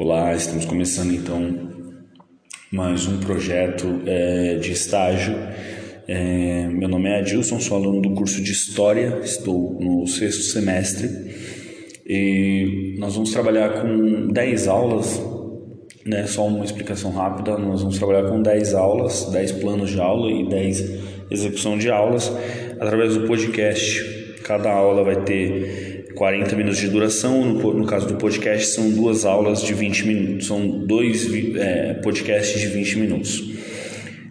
Olá, estamos começando então mais um projeto é, de estágio. É, meu nome é Adilson, sou aluno do curso de História, estou no sexto semestre e nós vamos trabalhar com 10 aulas, né, só uma explicação rápida, nós vamos trabalhar com 10 aulas, 10 planos de aula e 10 execução de aulas através do podcast. Cada aula vai ter 40 minutos de duração. No, no, caso do podcast, são duas aulas de 20 minutos, são dois é, podcasts de 20 minutos.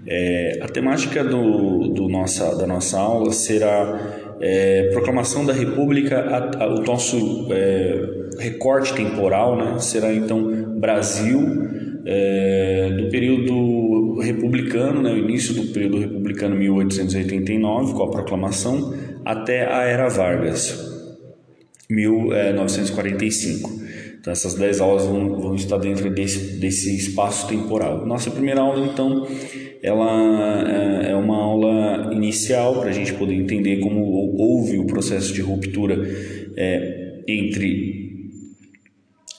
É, a temática do, do nossa, da nossa aula será é, proclamação da República, a, a, o nosso é, recorte temporal né, será então Brasil, é, do período republicano, né, o início do período republicano 1889, com a proclamação, até a Era Vargas. 1945. Então, essas 10 aulas vão, vão estar dentro desse, desse espaço temporal. Nossa primeira aula, então, ela é, é uma aula inicial para a gente poder entender como houve o processo de ruptura é, entre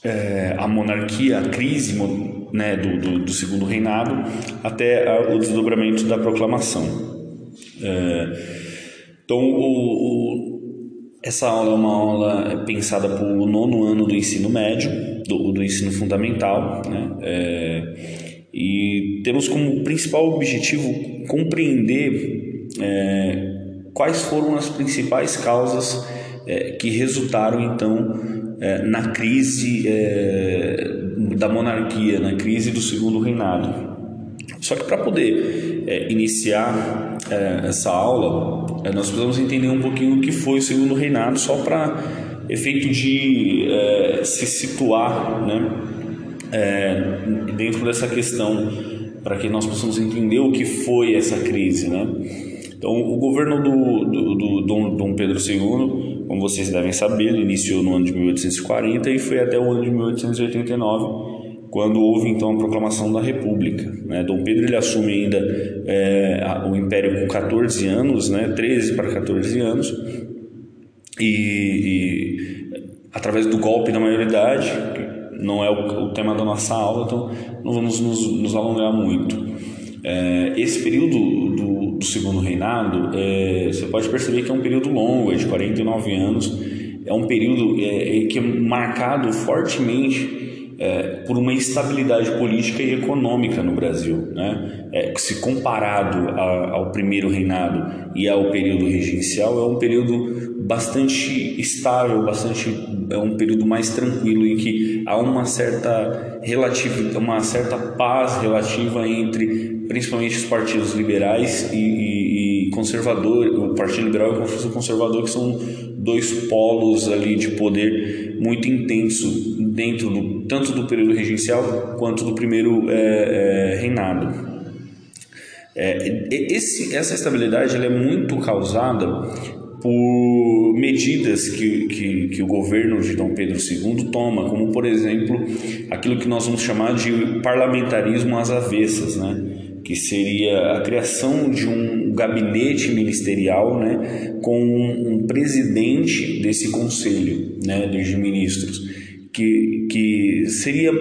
é, a monarquia, a crise né, do, do, do, segundo reinado, até o desdobramento da proclamação. É, então, o, o essa aula é uma aula pensada para o nono ano do ensino médio, do, do ensino fundamental, né? É, e temos como principal objetivo compreender é, quais foram as principais causas é, que resultaram então é, na crise é, da monarquia, na crise do segundo reinado. Só que para poder é, iniciar é, essa aula, é, nós precisamos entender um pouquinho o que foi o segundo reinado, só para efeito de é, se situar né, é, dentro dessa questão, para que nós possamos entender o que foi essa crise. Né? Então, o governo do, do, do Dom, Pedro II, como vocês devem saber, iniciou no ano de 1840 e foi até o ano de 1889 quando houve então a proclamação da República. Né? Dom Pedro ele assume ainda é, o Império com 14 anos, né? 13 para 14 anos, e, e através do golpe da maioridade, não é o, o, tema da nossa aula, então não vamos nos, nos alongar muito. É, esse período do, do segundo reinado, é, você pode perceber que é um período longo, é de 49 anos, é um período que é marcado fortemente é, por uma instabilidade política e econômica no Brasil. Né? É, se comparado a, ao primeiro reinado e ao período regencial, é um período bastante estável, bastante é um período mais tranquilo em que há uma certa relativa, uma certa paz relativa entre principalmente os partidos liberais e, e, e conservador, o Partido Liberal e o Partido Conservador que são dois polos ali de poder muito intenso dentro do, tanto do período regencial quanto do primeiro é, é, reinado. É, esse, essa estabilidade ela é muito causada por medidas que, que, que, o governo de Dom Pedro II toma, como por exemplo aquilo que nós vamos chamar de parlamentarismo às avessas, né? que seria a criação de um gabinete ministerial né? com um presidente desse conselho né? dos ministros que, que seria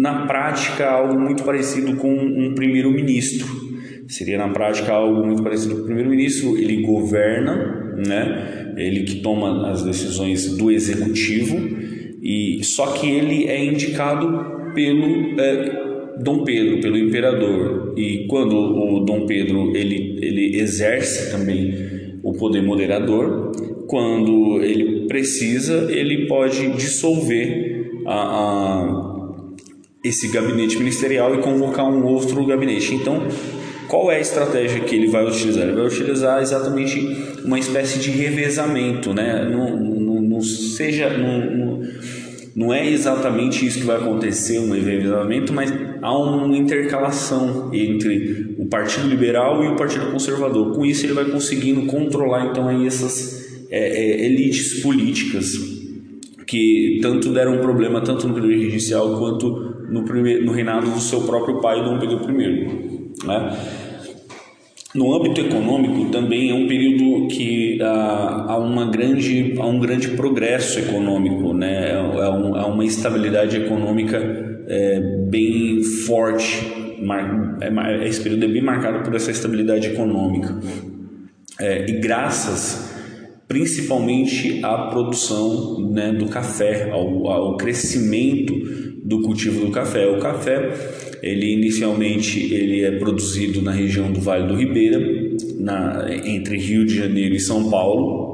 na prática algo muito parecido com um primeiro-ministro. Seria na prática algo muito parecido com o primeiro-ministro. Ele governa, né? Ele que toma as decisões do executivo e só que ele é indicado pelo é, Dom Pedro, pelo imperador. E quando o Dom Pedro ele ele exerce também o poder moderador, quando ele precisa, ele pode dissolver a, a, esse gabinete ministerial e convocar um outro gabinete. Então, qual é a estratégia que ele vai utilizar? Ele vai utilizar exatamente uma espécie de revezamento, né? Não, não, não seja, não, não, é exatamente isso que vai acontecer, um revezamento, mas há uma intercalação entre o Partido Liberal e o Partido Conservador. Com isso, ele vai conseguindo controlar então aí essas é, é, elites políticas que tanto deram problema tanto no período regencial quanto no, primeiro, no reinado do seu próprio pai, Dom Pedro I. Né? No âmbito econômico, também é um período que há, há, uma grande, há um grande progresso econômico, né? há, um, há uma estabilidade econômica é, bem forte. É, esse período é bem marcado por essa estabilidade econômica. É, e graças principalmente à produção né, do café, ao, ao crescimento do cultivo do café. O café, ele inicialmente ele é produzido na região do Vale do Ribeira, na, entre Rio de Janeiro e São Paulo.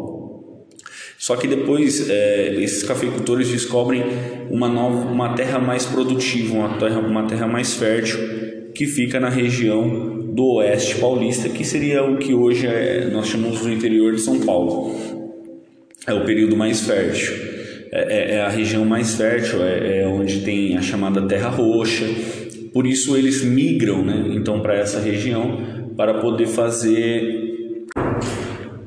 Só que depois é, esses cafeicultores descobrem uma nova, uma terra mais produtiva, uma terra, uma terra mais fértil que fica na região do oeste paulista, que seria o que hoje é, nós chamamos do interior de São Paulo. É o período mais fértil. É, é, é a região mais fértil, é, é, onde tem a chamada terra roxa. Por isso eles migram, né? Então para essa região para poder fazer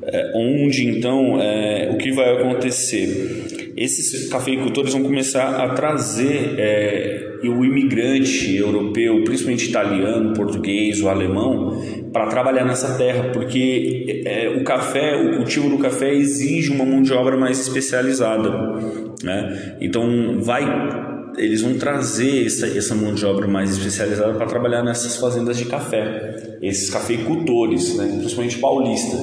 é, onde então é, o que vai acontecer? Esses cafeicultores vão começar a trazer é, o imigrante europeu, principalmente italiano, português, o alemão, para trabalhar nessa terra, porque é, o café, o cultivo do café exige uma mão de obra mais especializada, né? Então vai, eles vão trazer essa, essa mão de obra mais especializada para trabalhar nessas fazendas de café, esses cafeicultores, né? principalmente paulista.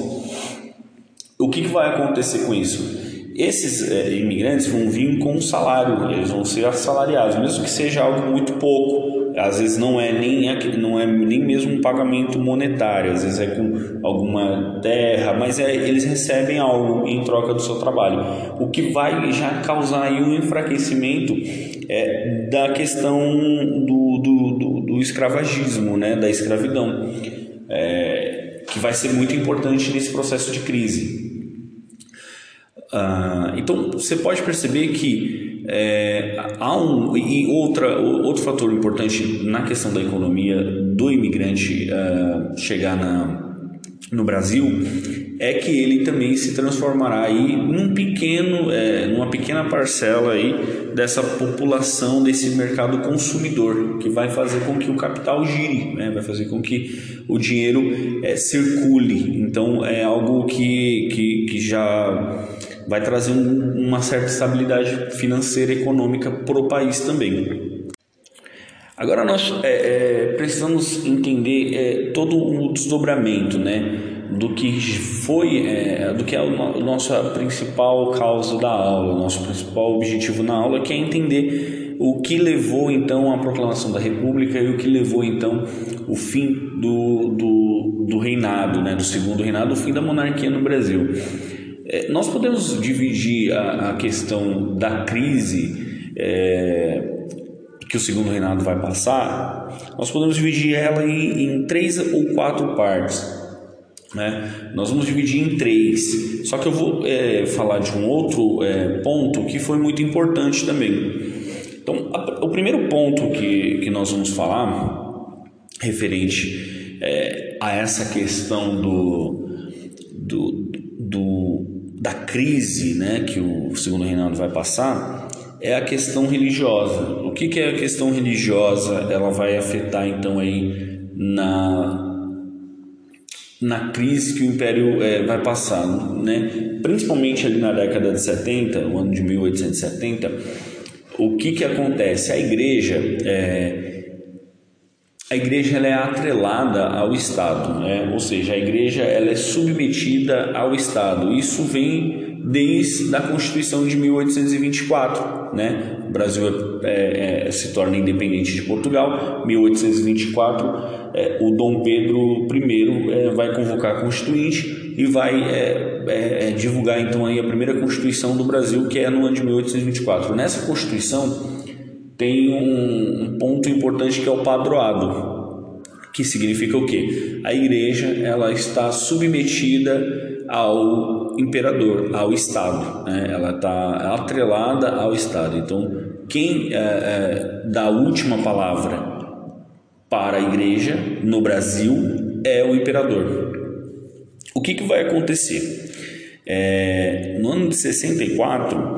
O que, que vai acontecer com isso? Esses é, imigrantes vão vir com um salário, eles vão ser assalariados, mesmo que seja algo muito pouco. Às vezes não é nem não é nem mesmo um pagamento monetário, às vezes é com alguma terra, mas é, eles recebem algo em troca do seu trabalho, o que vai já causar um enfraquecimento é, da questão do, do, do, do escravagismo, né, da escravidão, é, que vai ser muito importante nesse processo de crise. Ah, então você pode perceber que é, há um e outra outro fator importante na questão da economia do imigrante uh, chegar na, no Brasil é que ele também se transformará aí num pequeno é, numa pequena parcela aí dessa população desse mercado consumidor que vai fazer com que o capital gire né? vai fazer com que o dinheiro é, circule então é algo que, que, que já vai trazer um, uma certa estabilidade financeira e econômica para o país também. Agora nós é, é, precisamos entender é, todo o desdobramento, né, do que foi, é, do que é a nossa principal causa da aula, o nosso principal objetivo na aula, que é entender o que levou então à proclamação da República e o que levou então o fim do, do, do reinado, né, do segundo reinado, o fim da monarquia no Brasil. É, nós podemos dividir a, a questão da crise é, que o segundo reinado vai passar, nós podemos dividir ela em, em três ou quatro partes. Né? Nós vamos dividir em três. Só que eu vou é, falar de um outro é, ponto que foi muito importante também. Então, a, o primeiro ponto que, que nós vamos falar, referente é, a essa questão do, crise né, que o segundo reinado vai passar é a questão religiosa. O que, que é a questão religiosa? Ela vai afetar então aí na na crise que o Império é, vai passar, né? principalmente ali na década de 70, o ano de 1870, o que, que acontece? A igreja é, a igreja ela é atrelada ao Estado, né? ou seja, a igreja ela é submetida ao Estado. Isso vem desde a Constituição de 1824. Né? O Brasil é, é, se torna independente de Portugal. 1824, é, o Dom Pedro I é, vai convocar a Constituinte e vai é, é, divulgar então aí a primeira Constituição do Brasil, que é no ano de 1824. Nessa Constituição tem um, um ponto importante que é o padroado, que significa o quê? A igreja ela está submetida ao imperador, ao Estado, né? ela está atrelada ao Estado. Então, quem é, é, dá a última palavra para a igreja no Brasil é o imperador. O que, que vai acontecer? É, no ano de 64,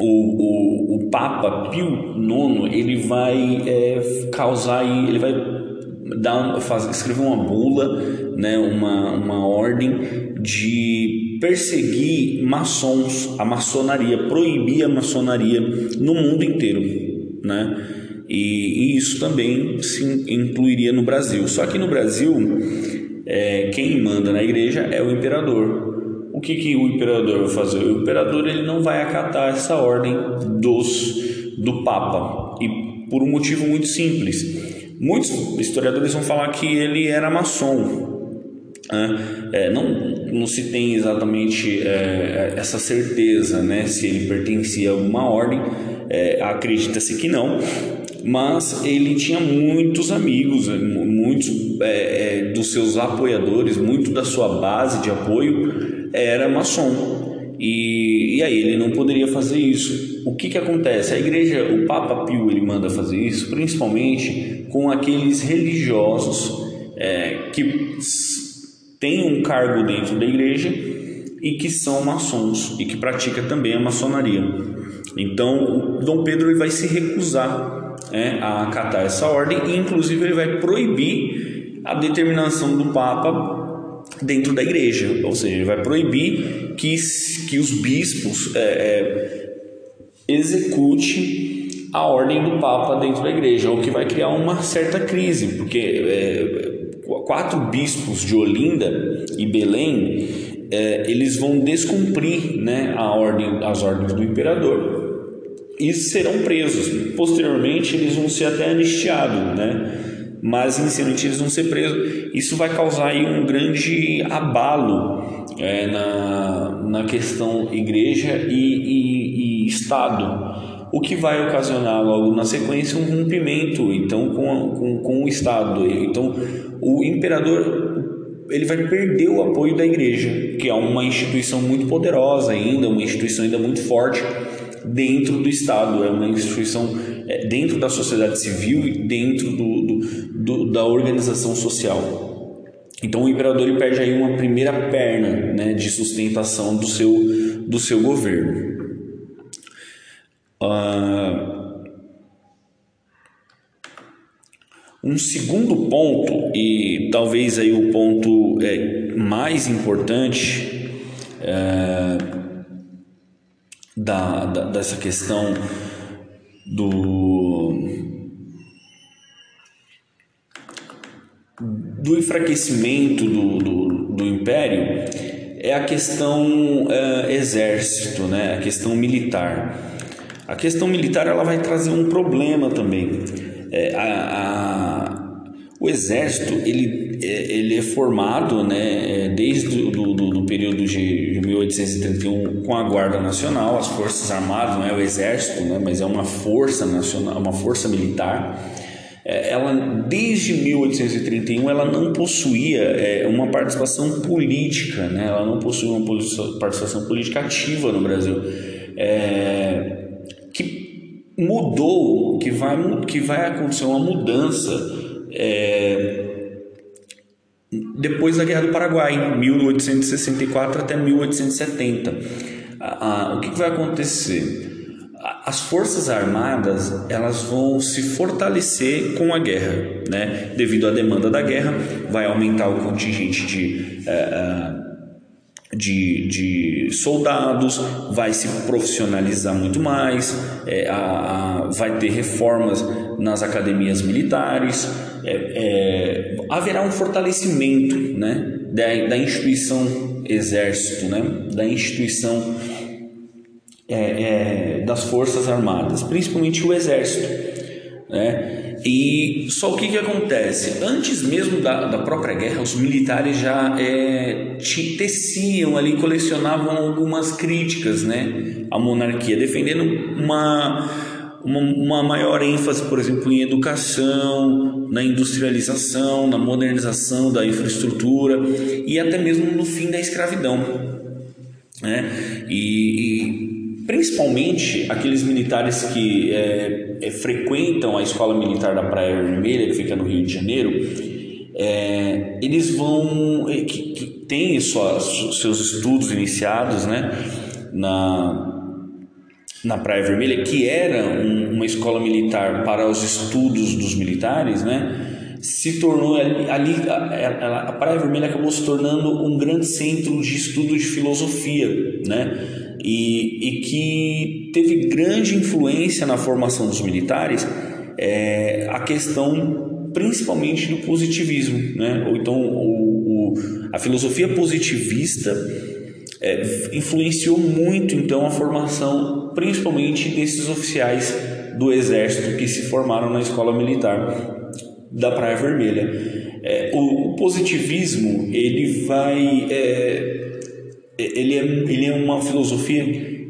o, o, o Papa Pio IX ele vai é, causar ele vai dar faz, escrever uma bula né uma, uma ordem de perseguir maçons a maçonaria proibir a maçonaria no mundo inteiro né E, e isso também se incluiria no Brasil. Só que no Brasil, é, quem manda na igreja é o imperador. O que, que o imperador vai fazer? O imperador ele não vai acatar essa ordem dos, do Papa. E por um motivo muito simples. Muitos historiadores vão falar que ele era maçom. Né? É, não, não se tem exatamente é, essa certeza né, se ele pertencia a alguma ordem, é, acredita-se que não, mas ele tinha muitos amigos, muitos é, é, dos seus apoiadores, muito da sua base de apoio era maçom. E, e aí ele não poderia fazer isso. O que, que acontece? A igreja, o Papa Pio, ele manda fazer isso principalmente com aqueles religiosos é, que têm um cargo dentro da igreja e que são maçons e que pratica também a maçonaria. Então, Dom Pedro ele vai se recusar né, a acatar essa ordem e, inclusive, ele vai proibir a determinação do Papa dentro da igreja, ou seja, ele vai proibir que, que os bispos é, é, execute a ordem do Papa dentro da igreja, o que vai criar uma certa crise, porque é, quatro bispos de Olinda e Belém é, eles vão descumprir né, a ordem, as ordens do imperador e serão presos. Posteriormente, eles vão ser até anistiados, né? Mas inicialmente eles vão ser presos. Isso vai causar aí um grande abalo é, na, na questão igreja e, e, e Estado, o que vai ocasionar logo na sequência um rompimento então com, com, com o Estado. Então o imperador ele vai perder o apoio da igreja, que é uma instituição muito poderosa ainda, uma instituição ainda muito forte dentro do Estado, é uma instituição é, dentro da sociedade civil e dentro do, do, do, da organização social. Então o imperador ele perde aí uma primeira perna né, de sustentação do seu, do seu governo. Uh, um segundo ponto, e talvez aí o ponto é, mais importante, é, da, da, dessa questão do, do enfraquecimento do, do, do império é a questão é, exército, né? a questão militar. A questão militar ela vai trazer um problema também. É, a, o exército ele, é, ele é formado né, é, desde do, do, do período de 1831 com a Guarda Nacional, as Forças Armadas, não é o exército, né, mas é uma força nacional, uma força militar. É, ela desde 1831 ela não possuía uma participação política, né, ela não possuía uma participação política ativa no Brasil. É, que mudou, que vai, que vai acontecer uma mudança é, depois da Guerra do Paraguai, 1864 até 1870. o que, que vai acontecer? As forças armadas elas vão se fortalecer com a guerra, né? Devido à demanda da guerra, vai aumentar o contingente de é, é, de, de soldados, vai se profissionalizar muito mais, é, a, a, vai ter reformas nas academias militares, é, é, haverá um fortalecimento né, da, da instituição exército, né, da instituição é, é, das forças armadas, principalmente o exército. Né? E só o que, que acontece? Antes mesmo da, da própria guerra, os militares já é, teciam ali, colecionavam algumas críticas né, à monarquia, defendendo uma, uma, uma maior ênfase, por exemplo, em educação, na industrialização, na modernização da infraestrutura e até mesmo no fim da escravidão. Né? e, e principalmente aqueles militares que é, é, frequentam a escola militar da Praia Vermelha, que fica no Rio de Janeiro, é, eles vão, é, que, que têm suas, seus estudos iniciados né, na, na Praia Vermelha, que era um, uma escola militar para os estudos dos militares, né, se tornou ali, a, a, Praia Vermelha acabou se tornando um grande centro de estudo de filosofia, né? E, e que teve grande influência na formação dos militares é, a questão principalmente do positivismo, né? ou então o, o a filosofia positivista é, influenciou muito então a formação principalmente desses oficiais do exército que se formaram na escola militar da Praia Vermelha. É, o, o, positivismo ele vai é, ele, é, ele é uma filosofia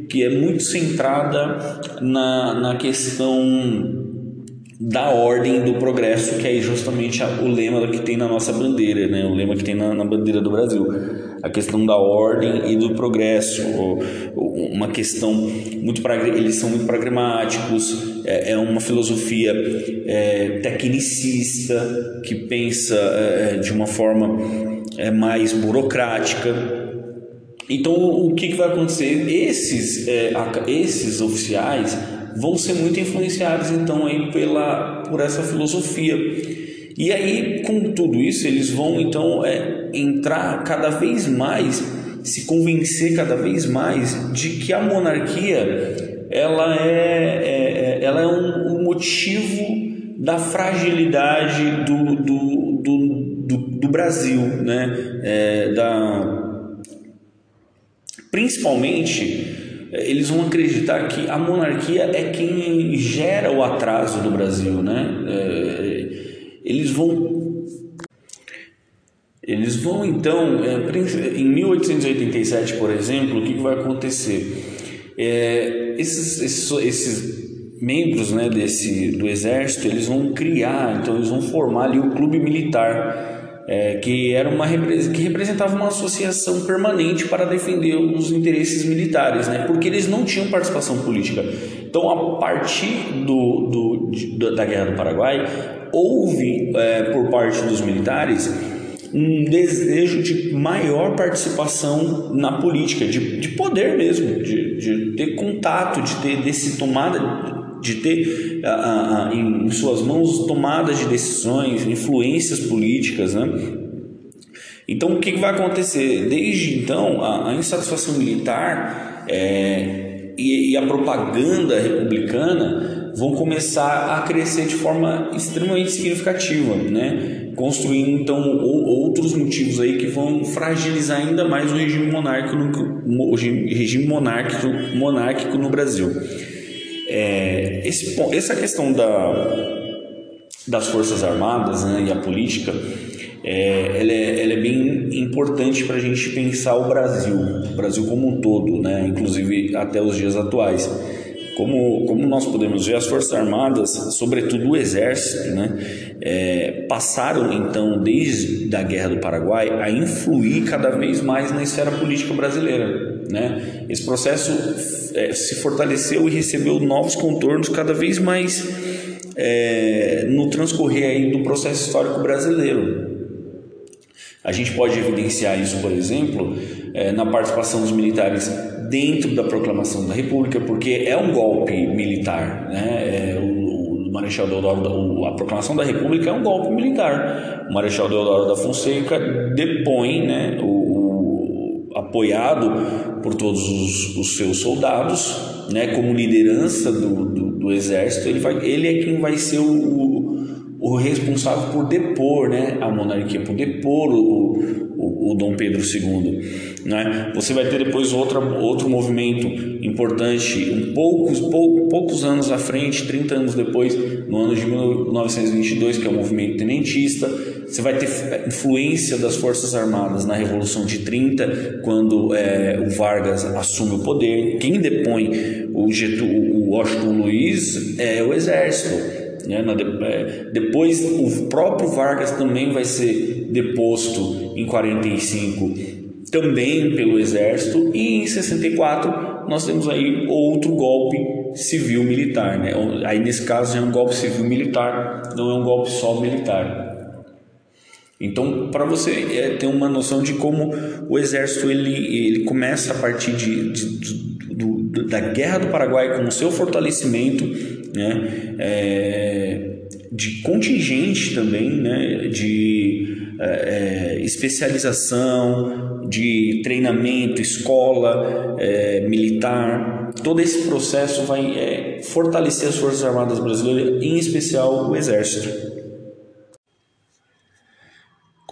que é muito centrada na, na questão da ordem do progresso, que é justamente o lema que tem na nossa bandeira, né? o lema que tem na, na bandeira do Brasil. A questão da ordem e do progresso, uma questão muito eles são muito pragmáticos, é, é uma filosofia é, tecnicista que pensa é, de uma forma é, mais burocrática. Então, o que, que vai acontecer? Esses, é, esses oficiais vão ser muito influenciados então aí pela por essa filosofia. E aí, com tudo isso, eles vão então é, entrar cada vez mais, se convencer cada vez mais de que a monarquia ela é, é, é ela é um, um, motivo da fragilidade do, do, do, do, do Brasil, né? É, da, principalmente eles vão acreditar que a monarquia é quem gera o atraso do Brasil, né? É, eles vão eles vão então, é, em 1887, por exemplo, o que, vai acontecer? É, esses, esses, esses membros né, desse, do exército, eles vão criar, então eles vão formar ali o clube militar é, que era uma que representava uma associação permanente para defender os interesses militares, né? Porque eles não tinham participação política. Então, a partir do, do de, da Guerra do Paraguai, houve é, por parte dos militares um desejo de maior participação na política, de, de poder mesmo, de, de ter contato, de ter desse tomada de ter a, a, em suas mãos tomadas de decisões, influências políticas, né? Então, o que, vai acontecer? Desde então, a, a insatisfação militar é, e, e, a propaganda republicana vão começar a crescer de forma extremamente significativa, né? construindo então outros motivos aí que vão fragilizar ainda mais o regime monárquico no, o regime monárquico, monárquico no Brasil. É, esse, essa questão da, das Forças Armadas né, e a política, é, ela, é, ela é bem importante para a gente pensar o Brasil, o Brasil como um todo, né, inclusive até os dias atuais. Como, como nós podemos ver, as Forças Armadas, sobretudo o Exército, né, é, passaram então, desde a Guerra do Paraguai, a influir cada vez mais na esfera política brasileira. Né? Esse processo é, se fortaleceu e recebeu novos contornos cada vez mais é, no transcorrer aí do processo histórico brasileiro. A gente pode evidenciar isso, por exemplo, é, na participação dos militares dentro da proclamação da República, porque é um golpe militar. Né? É, o, o, Marechal Deodoro, a proclamação da República é um golpe militar. O Marechal Deodoro da Fonseca depõe né, o, o apoiado por todos os, os, seus soldados, né, como liderança do, do, do exército, ele, vai, ele é quem vai ser o, o responsável por depor né, a monarquia, por depor o, o, o Dom Pedro II. Né? Você vai ter depois outra, outro movimento importante, um poucos, pou, poucos anos à frente, 30 anos depois, no ano de 1922, que é o movimento tenentista. Você vai ter influência das Forças Armadas na Revolução de 30, quando é, o Vargas assume o poder. Quem depõe o, o Washington Luiz é o Exército. Né? É, depois, o próprio Vargas também vai ser deposto em 45, também pelo Exército, e em 64 nós temos aí outro golpe civil-militar. Né? Aí, nesse caso, é um golpe civil-militar, não é um golpe só militar. Então, para você é, ter uma noção de como o exército ele, ele começa a partir de, de, de do, da Guerra do Paraguai com o seu fortalecimento né, é, de contingente também, né, de é, é, especialização, de treinamento, escola é, militar, todo esse processo vai é, fortalecer as Forças Armadas Brasileiras, em especial o Exército.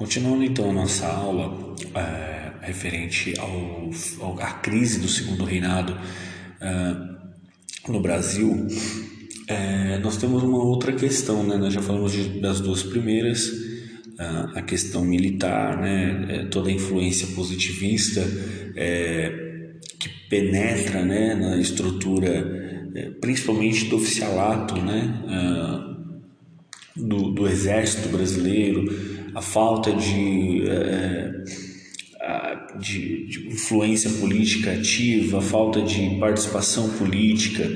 Continuando então a nossa aula é, referente ao, à crise do segundo reinado é, no Brasil, é, nós temos uma outra questão, né? Nós já falamos de, das duas primeiras, a questão militar, né? É, toda a influência positivista é, que penetra, né? Na estrutura, é, principalmente do oficialato, né? do, do exército brasileiro, a falta de, é, de, de, influência política ativa, a falta de participação política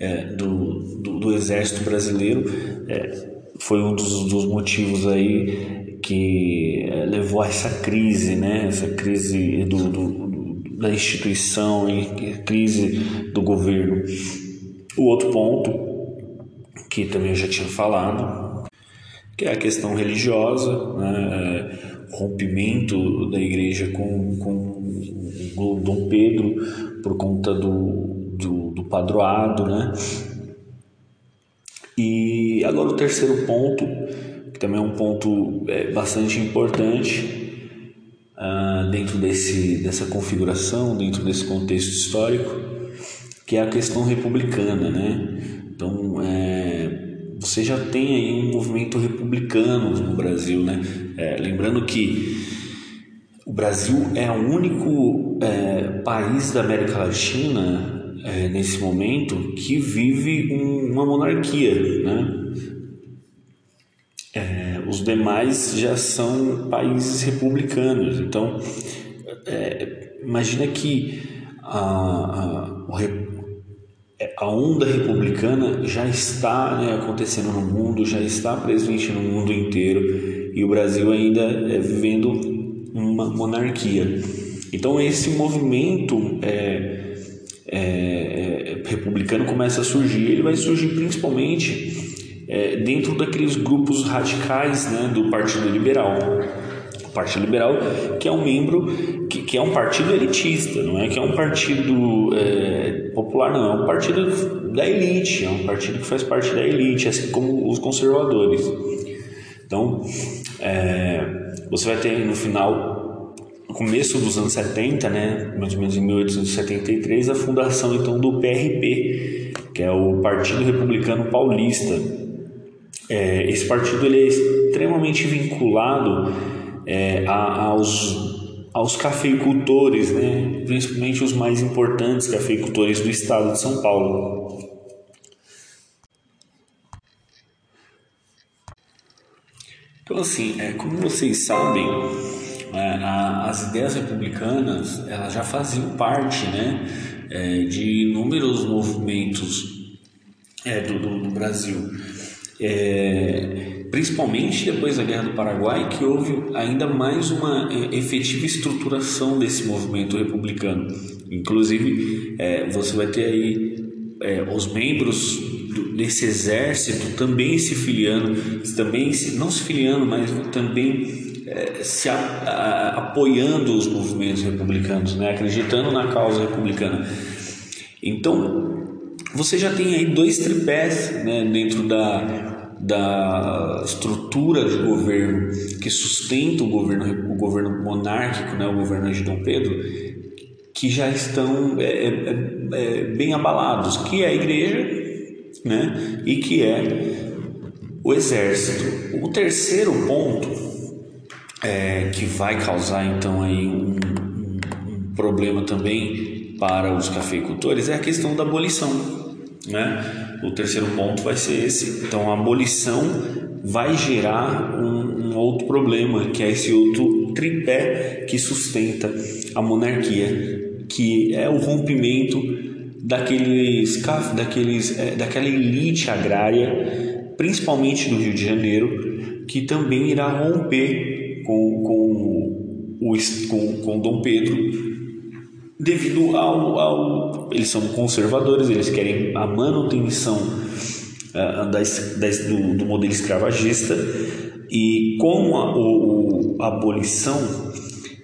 é, do, do, do, exército brasileiro é, foi um dos, dos motivos aí que é, levou a essa crise, né? essa crise do, do da instituição e crise do governo. O outro ponto, que também eu já tinha falado, que é a questão religiosa, né, é, rompimento da igreja com, com Dom Pedro por conta do, do, do padroado, né? E agora o terceiro ponto, que também é um ponto é, bastante importante uh, dentro desse, dessa configuração, dentro desse contexto histórico, que é a questão republicana, né? Então, é, você já tem aí um movimento republicano no Brasil, né? É, lembrando que o Brasil é o único é, país da América Latina é, nesse momento que vive um, uma monarquia, né? É, os demais já são países republicanos. Então, é, imagina que a, a, o, a onda republicana já está né, acontecendo no mundo, já está presente no mundo inteiro e o Brasil ainda é vivendo uma monarquia. Então esse movimento é, é, é, republicano começa a surgir. Ele vai surgir principalmente é, dentro daqueles grupos radicais né, do Partido Liberal. Partido Liberal, que é um membro, que, que é um partido elitista, não é que é um partido é, popular, não, é um partido da elite, é um partido que faz parte da elite, assim como os conservadores. Então, é, você vai ter no final, no começo dos anos 70, né, mais ou menos em 1873, a fundação então do PRP, que é o Partido Republicano Paulista. É, esse partido ele é extremamente vinculado é, aos, aos cafeicultores, né? principalmente os mais importantes cafeicultores do estado de São Paulo. Então, assim, é, como vocês sabem, é, a, as ideias republicanas elas já faziam parte né, é, de inúmeros movimentos é, do, do, do Brasil. É, principalmente depois da Guerra do Paraguai, que houve ainda mais uma é, efetiva estruturação desse movimento republicano. Inclusive, é, você vai ter aí é, os membros do, desse exército também se filiando, também se, não se filiando, mas também é, se a, a, apoiando os movimentos republicanos, né, acreditando na causa republicana. Então, você já tem aí dois tripés né, dentro da, da estrutura de governo que sustenta o governo, o governo monárquico, né, o governo de Dom Pedro, que já estão é, é, é, é, bem abalados, que é a igreja né, e que é o exército. O terceiro ponto é, que vai causar então aí um, um, um problema também para os cafeicultores é a questão da abolição. Né? O terceiro ponto vai ser esse. Então, a abolição vai gerar um, um outro problema, que é esse outro tripé que sustenta a monarquia, que é o rompimento daqueles, daqueles, é, daquela elite agrária, principalmente do Rio de Janeiro, que também irá romper com, com, o, com, com Dom Pedro devido ao, ao, eles são conservadores, eles querem a manutenção uh, do, do, modelo escravagista e com a, o, a abolição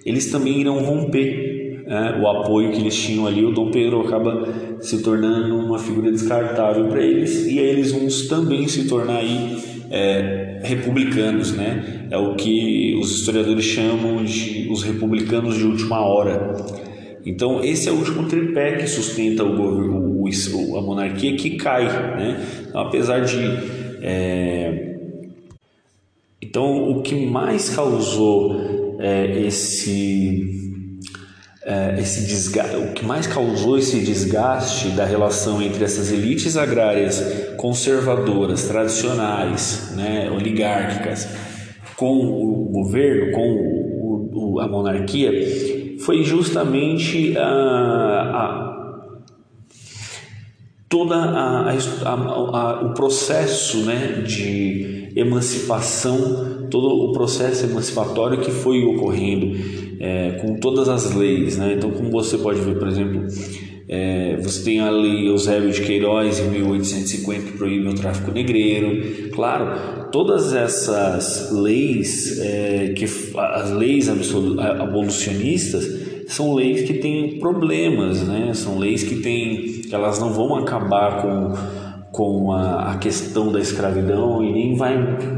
eles também irão romper né, o apoio que eles tinham ali. O Dom Pedro acaba se tornando uma figura descartável para eles e aí eles vão também se tornar aí é, republicanos, né? É o que os historiadores chamam de os republicanos de última hora. Então esse é o último tripé que sustenta o, o, a monarquia que cai, né? Então, apesar de é... então o que mais causou é, esse é, esse desgaste, o que mais causou esse desgaste da relação entre essas elites agrárias conservadoras, tradicionais, né, oligárquicas, com o governo, com o, o, a monarquia, foi justamente a, a toda a, a, o processo né, de emancipação, todo o processo emancipatório que foi ocorrendo é, com todas as leis. Né? Então, como você pode ver, por exemplo, é, você tem a lei Eusébio de Queiroz em 1850 que proíbe o tráfico negreiro. Claro, todas essas leis, é, que as leis abolicionistas, são leis que têm problemas, né? São leis que têm, elas não vão acabar com com a, a, questão da escravidão e nem vai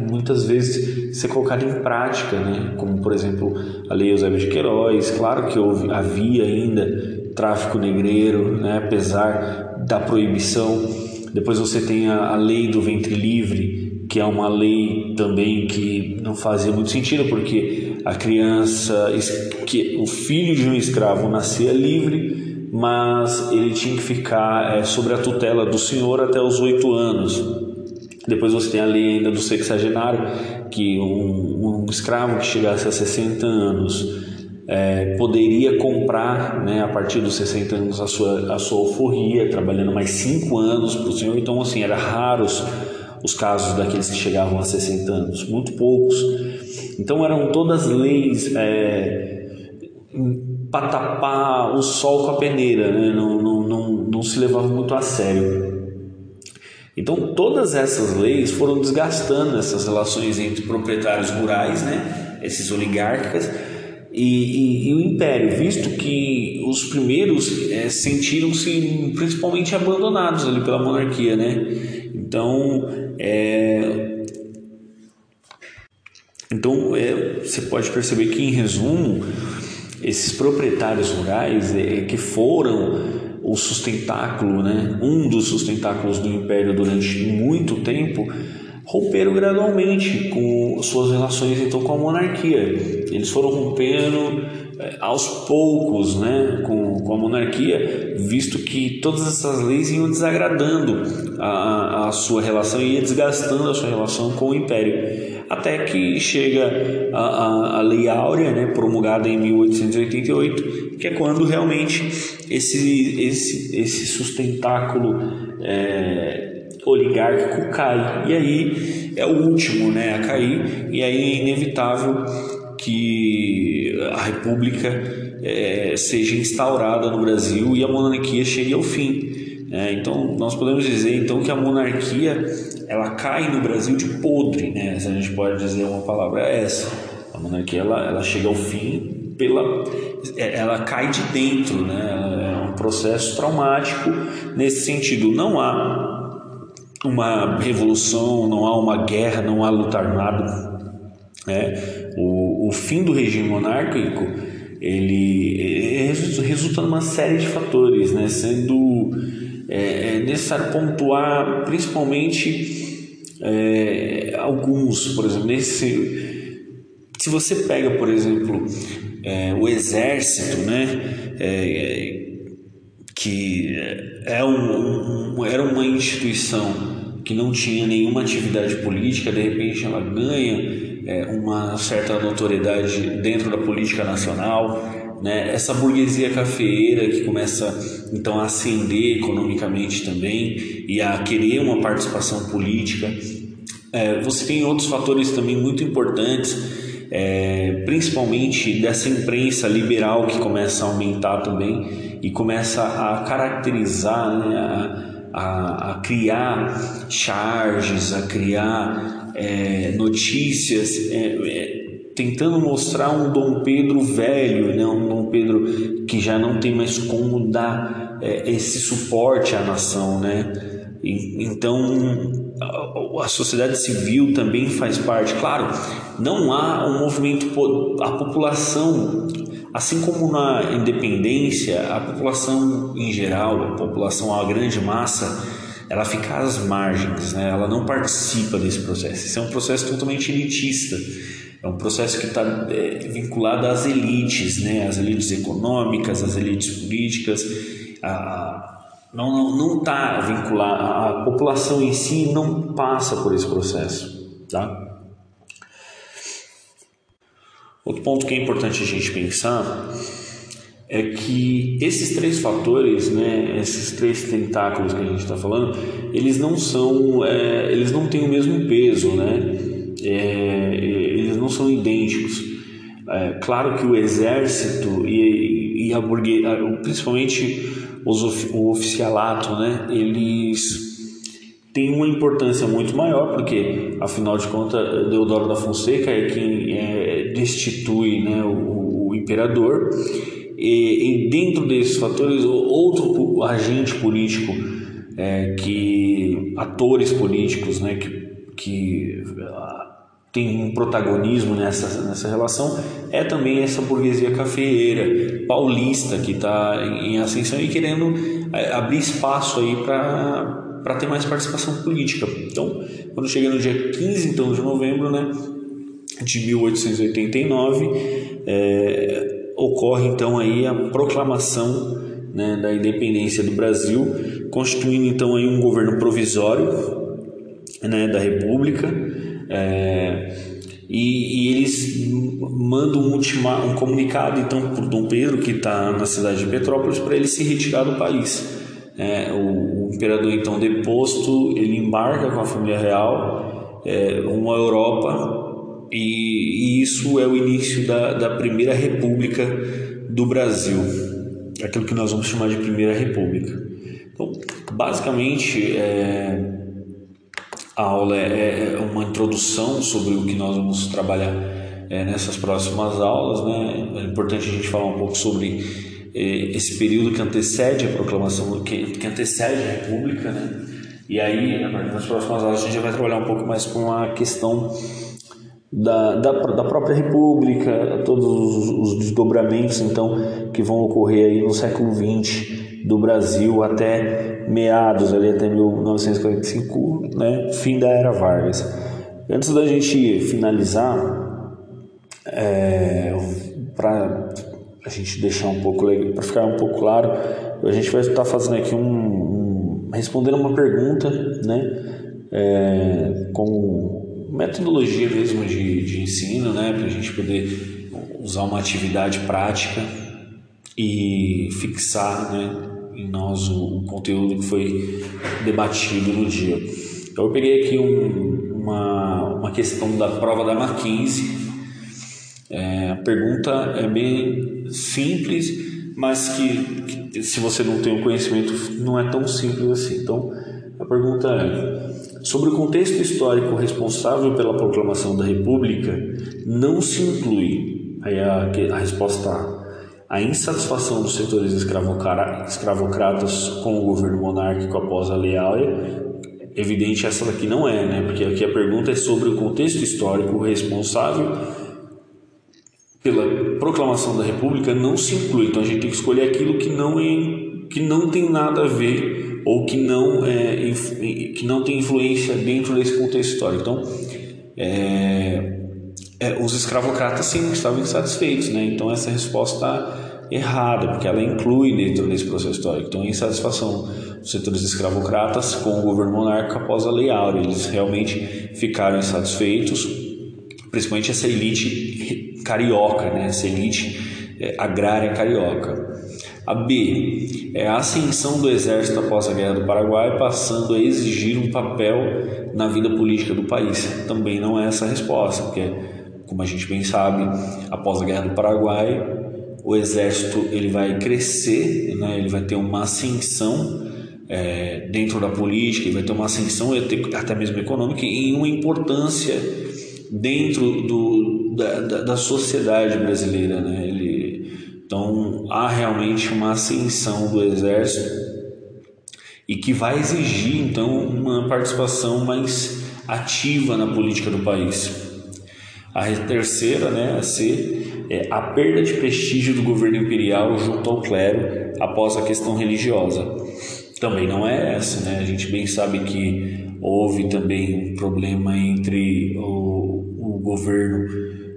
muitas vezes ser colocada em prática, né? como por exemplo a lei Eusébio de Queiroz. Claro que houve, havia ainda tráfico negreiro, né? apesar da proibição. Depois você tem a, a lei do ventre livre, que é uma lei também que não fazia muito sentido, porque a criança, que o filho de um escravo nascia livre mas ele tinha que ficar é, sobre a tutela do senhor até os oito anos. Depois você tem a lei ainda do sexagenário, que um, um escravo que chegasse a 60 anos é, poderia comprar, né, a partir dos 60 anos, a sua, a sua alforria, trabalhando mais 5 anos para o senhor. Então, assim, eram raros os casos daqueles que chegavam a 60 anos, muito poucos. Então, eram todas leis. É, para tapar o sol com a peneira, né? não, não, não, não se levava muito a sério. Então, todas essas leis foram desgastando essas relações entre proprietários rurais, né? esses oligarcas, e, e, e o império, visto que os primeiros é, sentiram-se principalmente abandonados ali pela monarquia. Né? Então, é, então é, você pode perceber que, em resumo, esses proprietários rurais é, que foram o sustentáculo, né, um dos sustentáculos do império durante muito tempo, romperam gradualmente com suas relações então com a monarquia. Eles foram rompendo é, aos poucos né, com, com a monarquia, visto que todas essas leis iam desagradando a, a sua relação e ia desgastando a sua relação com o império até que chega a, a, a Lei Áurea, né, promulgada em 1888, que é quando realmente esse, esse, esse sustentáculo é, oligárquico cai. E aí é o último né, a cair, e aí é inevitável que a República é, seja instaurada no Brasil e a monarquia chegue ao fim. É, então, nós podemos dizer então que a monarquia ela cai no Brasil de podre, né? Se a gente pode dizer uma palavra é essa. A monarquia ela, ela chega ao fim pela é, ela cai de dentro, né? É um processo traumático nesse sentido. Não há uma revolução, não há uma guerra, não há luta armada. Né? O, o fim do regime monárquico ele resulta numa série de fatores, né? Sendo é, é necessário pontuar principalmente é, alguns, por exemplo, nesse, se você pega, por exemplo, é, o exército, né, é, que é um, um, era uma instituição que não tinha nenhuma atividade política, de repente ela ganha é, uma certa notoriedade dentro da política nacional né? Essa burguesia cafeeira que começa então a ascender economicamente também e a querer uma participação política. É, você tem outros fatores também muito importantes, é, principalmente dessa imprensa liberal que começa a aumentar também e começa a caracterizar, né, a, a, a, criar charges, a criar é, notícias é, é tentando mostrar um Dom Pedro velho, né? um Dom Pedro que já não tem mais como dar é, esse suporte à nação. Né? Então a sociedade civil também faz parte. Claro, não há um movimento, a população Assim como na independência, a população em geral, a população, a grande massa, ela fica às margens, né? ela não participa desse processo. Isso é um processo totalmente elitista. É um processo que está é, vinculado às elites, né? às elites econômicas, às elites políticas. A, não não está vinculado, a população em si não passa por esse processo. Tá? Outro ponto que é importante a gente pensar é que esses três fatores, né, esses três tentáculos que a gente está falando, eles não são, é, eles não têm o mesmo peso, né? É, eles não são idênticos. É, claro que o exército e, e a burguesia, principalmente os, o oficialato, né, eles tem uma importância muito maior, porque, afinal de contas, Deodoro da Fonseca é quem é, destitui né, o, o imperador, e, e, dentro desses fatores, outro agente político, é, que atores políticos né, que, que ah, tem um protagonismo nessa, nessa relação é também essa burguesia cafeeira paulista que está em ascensão e querendo é, abrir espaço aí para para ter mais participação política. Então, quando chega no dia 15 então, de novembro né, de 1889, é, ocorre então aí a proclamação né, da independência do Brasil, constituindo então aí um governo provisório né, da República. É, e, e, eles mandam um, ultima, um comunicado então por Dom Pedro que está na cidade de Petrópolis para ele se retirar do país. É, o, o, imperador então deposto ele embarca com a família real é, uma Europa e, e, isso é o início da, da primeira república do Brasil. Aquilo que nós vamos chamar de primeira república. Então basicamente é, a aula é, é uma introdução sobre o que nós vamos trabalhar é, nessas próximas aulas né? É importante a gente falar um pouco sobre esse período que antecede a proclamação, que, que antecede a República, né? E aí, nas próximas aulas, a gente vai trabalhar um pouco mais com a questão da, da, da própria República, todos os, os, desdobramentos, então, que vão ocorrer aí no século XX do Brasil até meados, ali até 1945, né? Fim da Era Vargas. Antes da gente finalizar, é, para a gente deixar um pouco para ficar um pouco claro, a gente vai estar fazendo aqui um, um respondendo uma pergunta, né, é, com metodologia mesmo de, de ensino, né, para a gente poder usar uma atividade prática e fixar, né, em nós o, o conteúdo que foi debatido no dia. Eu peguei aqui um, uma, uma questão da prova da Mackenzie é, a pergunta é bem simples, mas que, que, se você não tem o conhecimento não é tão simples assim. Então, a pergunta é: sobre o contexto histórico responsável pela proclamação da República, não se inclui aí a, a resposta A. A insatisfação dos setores escravocratas com o governo monárquico após a Lei Áurea evidente essa daqui não é, né? Porque aqui a pergunta é sobre o contexto histórico responsável pela proclamação da República não se inclui. Então a gente tem que escolher aquilo que não é, que não tem nada a ver ou que não é que não tem influência dentro desse contexto histórico. Então é, é, os escravocratas sim estavam insatisfeitos, né? Então essa resposta está errada porque ela inclui dentro desse processo histórico. Então a insatisfação dos setores escravocratas com o governo monárquico após a Lei Áurea, eles realmente ficaram insatisfeitos, principalmente essa elite carioca, né? essa elite é, agrária carioca. A B é a ascensão do exército após a Guerra do Paraguai, passando a exigir um papel na vida política do país. Também não é essa a resposta, porque, como a gente bem sabe, após a Guerra do Paraguai, o exército ele vai crescer, né? ele vai ter uma ascensão é, dentro da política, ele vai ter uma ascensão até mesmo econômica e uma importância dentro do, do, da, da, da sociedade brasileira. Né? Ele, então há realmente uma ascensão do exército e que vai exigir então uma participação mais ativa na política do país. A terceira, né, a C, é a perda de prestígio do governo imperial junto ao clero após a questão religiosa. Também não é essa, né? A gente bem sabe que houve também um problema entre o, o governo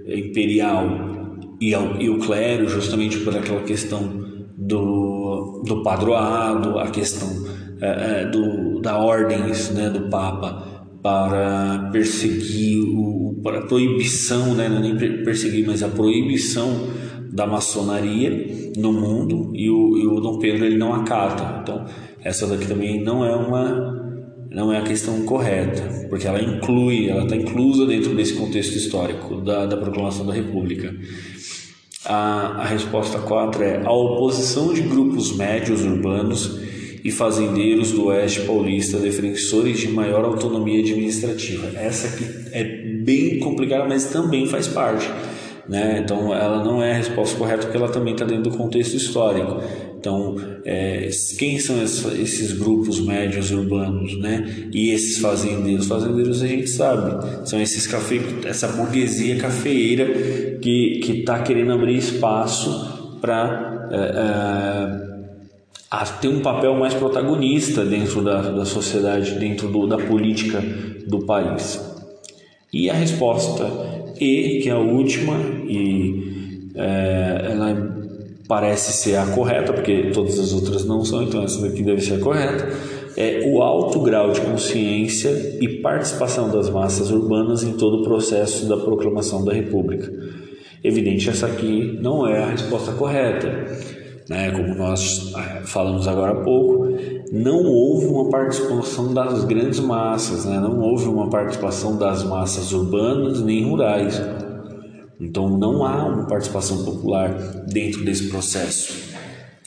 imperial e, ao, e o clero, justamente por aquela questão do, do padroado, a questão é, do, da ordens né, do Papa para perseguir o, para a proibição, né, não nem perseguir, mas a proibição da maçonaria no mundo e o, e o Dom Pedro ele não acata. Então essa daqui também não é uma não é a questão correta, porque ela inclui, ela está inclusa dentro desse contexto histórico da, da proclamação da República. A, a resposta 4 é a oposição de grupos médios urbanos e fazendeiros do Oeste Paulista, defensores de maior autonomia administrativa. Essa aqui é bem complicada, mas também faz parte. Né? Então, ela não é a resposta correta porque ela também está dentro do contexto histórico. Então, é, quem são esses grupos médios urbanos, né? E esses fazendeiros? Fazendeiros a gente sabe, são esses cafe, essa burguesia cafeeira que está querendo abrir espaço para é, é, ter um papel mais protagonista dentro da, da sociedade, dentro do, da política do país. E a resposta E, que é a última, e é, ela parece ser a correta, porque todas as outras não são, então essa daqui deve ser a correta, é o alto grau de consciência e participação das massas urbanas em todo o processo da proclamação da República. Evidente, essa aqui não é a resposta correta né, como nós eh, falamos agora há pouco, não houve uma participação das grandes massas, né, não houve uma participação das massas urbanas nem rurais. Então não há uma participação popular dentro desse processo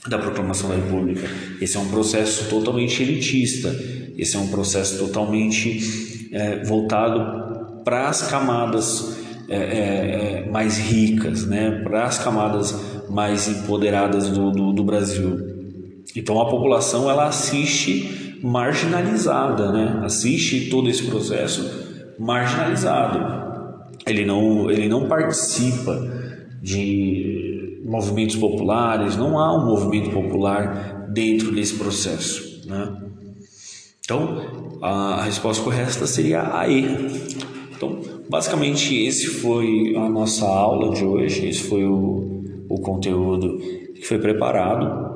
da proclamação da República. Esse é um processo totalmente elitista, esse é um processo totalmente é, voltado para as camadas é, é, mais ricas, né, para as camadas mais empoderadas do, do, do, Brasil. Então a população ela assiste marginalizada, né? assiste todo esse processo marginalizado. Ele não, ele não participa de movimentos populares, não há um movimento popular dentro desse processo. Né? Então a resposta correta seria a E. Então, basicamente, esse foi a nossa aula de hoje, esse foi o, o conteúdo que foi preparado.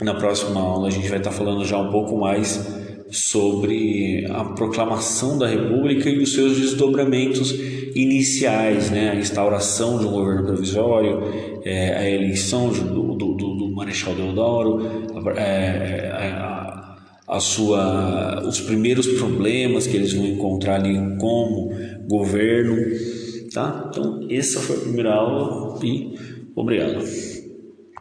Na próxima aula a gente vai estar falando já um pouco mais sobre a proclamação da República e os seus desdobramentos iniciais, né? a instauração de um governo provisório, é, a eleição do, do, do Marechal Deodoro, é, é, a, a, sua, os primeiros problemas que eles vão encontrar ali como governo. Tá? Então, essa foi a primeira aula e Obrigado.